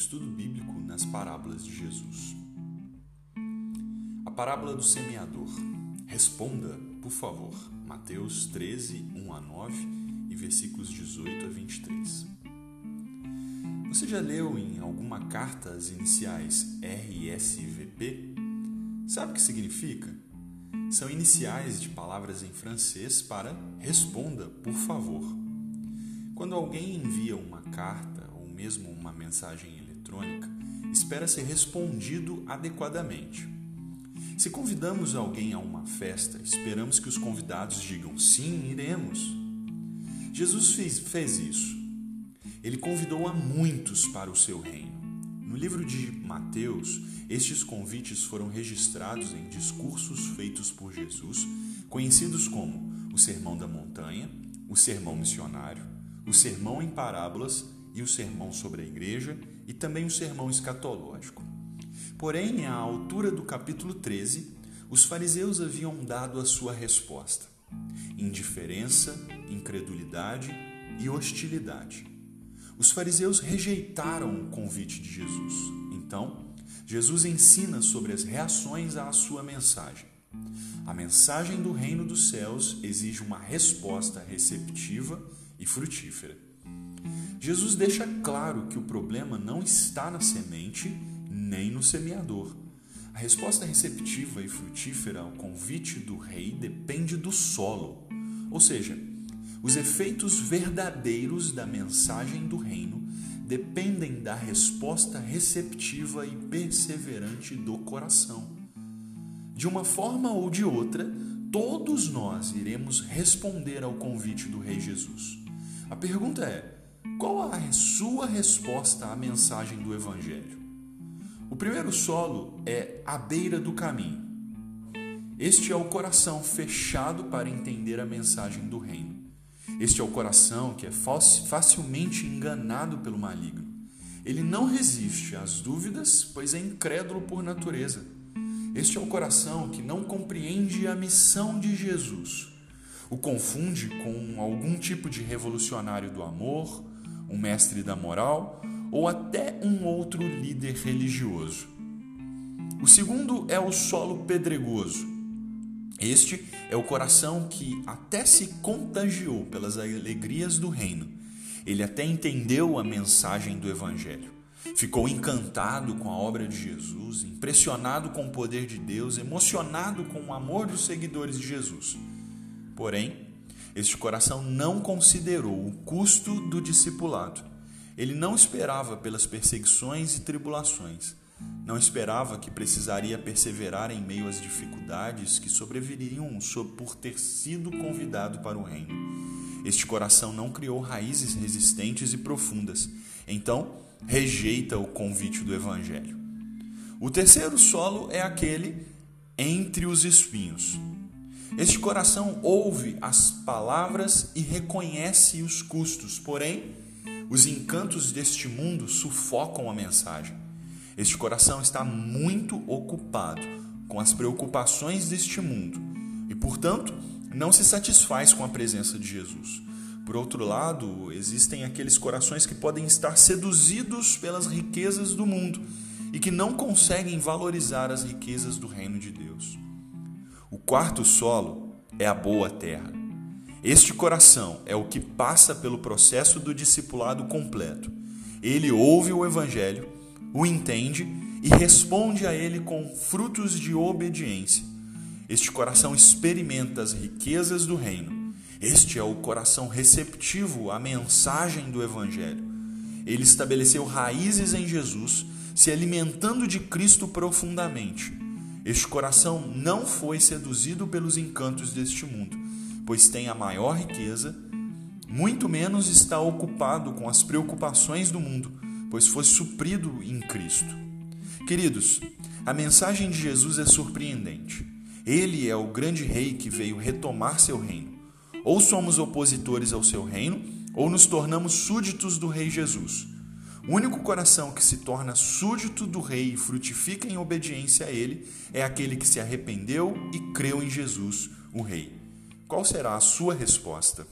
estudo bíblico nas parábolas de Jesus. A parábola do semeador. Responda, por favor, Mateus 13, 1 a 9 e versículos 18 a 23. Você já leu em alguma carta as iniciais RSVP? Sabe o que significa? São iniciais de palavras em francês para responda, por favor. Quando alguém envia uma carta ou mesmo uma mensagem eletrônica, espera ser respondido adequadamente. Se convidamos alguém a uma festa, esperamos que os convidados digam sim, iremos. Jesus fez, fez isso. Ele convidou a muitos para o seu reino. No livro de Mateus, estes convites foram registrados em discursos feitos por Jesus, conhecidos como o Sermão da Montanha, o Sermão Missionário, o sermão em parábolas e o sermão sobre a igreja e também o sermão escatológico. Porém, à altura do capítulo 13, os fariseus haviam dado a sua resposta: indiferença, incredulidade e hostilidade. Os fariseus rejeitaram o convite de Jesus. Então, Jesus ensina sobre as reações à sua mensagem. A mensagem do reino dos céus exige uma resposta receptiva e frutífera. Jesus deixa claro que o problema não está na semente nem no semeador. A resposta receptiva e frutífera ao convite do rei depende do solo, ou seja, os efeitos verdadeiros da mensagem do reino dependem da resposta receptiva e perseverante do coração. De uma forma ou de outra, todos nós iremos responder ao convite do Rei Jesus. A pergunta é: qual a sua resposta à mensagem do Evangelho? O primeiro solo é a beira do caminho. Este é o coração fechado para entender a mensagem do reino. Este é o coração que é facilmente enganado pelo maligno. Ele não resiste às dúvidas, pois é incrédulo por natureza. Este é o coração que não compreende a missão de Jesus o confunde com algum tipo de revolucionário do amor, um mestre da moral ou até um outro líder religioso. O segundo é o solo pedregoso. Este é o coração que até se contagiou pelas alegrias do reino. Ele até entendeu a mensagem do Evangelho. Ficou encantado com a obra de Jesus, impressionado com o poder de Deus, emocionado com o amor dos seguidores de Jesus. Porém, este coração não considerou o custo do discipulado. Ele não esperava pelas perseguições e tribulações. Não esperava que precisaria perseverar em meio às dificuldades que sobreviriam por ter sido convidado para o reino. Este coração não criou raízes resistentes e profundas. Então, rejeita o convite do evangelho. O terceiro solo é aquele entre os espinhos. Este coração ouve as palavras e reconhece os custos, porém, os encantos deste mundo sufocam a mensagem. Este coração está muito ocupado com as preocupações deste mundo e, portanto, não se satisfaz com a presença de Jesus. Por outro lado, existem aqueles corações que podem estar seduzidos pelas riquezas do mundo e que não conseguem valorizar as riquezas do reino de Deus. O quarto solo é a boa terra. Este coração é o que passa pelo processo do discipulado completo. Ele ouve o Evangelho, o entende e responde a ele com frutos de obediência. Este coração experimenta as riquezas do reino. Este é o coração receptivo à mensagem do Evangelho. Ele estabeleceu raízes em Jesus, se alimentando de Cristo profundamente este coração não foi seduzido pelos encantos deste mundo, pois tem a maior riqueza, muito menos está ocupado com as preocupações do mundo, pois foi suprido em Cristo. Queridos, a mensagem de Jesus é surpreendente. Ele é o grande rei que veio retomar seu reino. Ou somos opositores ao seu reino, ou nos tornamos súditos do rei Jesus. O único coração que se torna súdito do rei e frutifica em obediência a ele é aquele que se arrependeu e creu em Jesus, o rei. Qual será a sua resposta?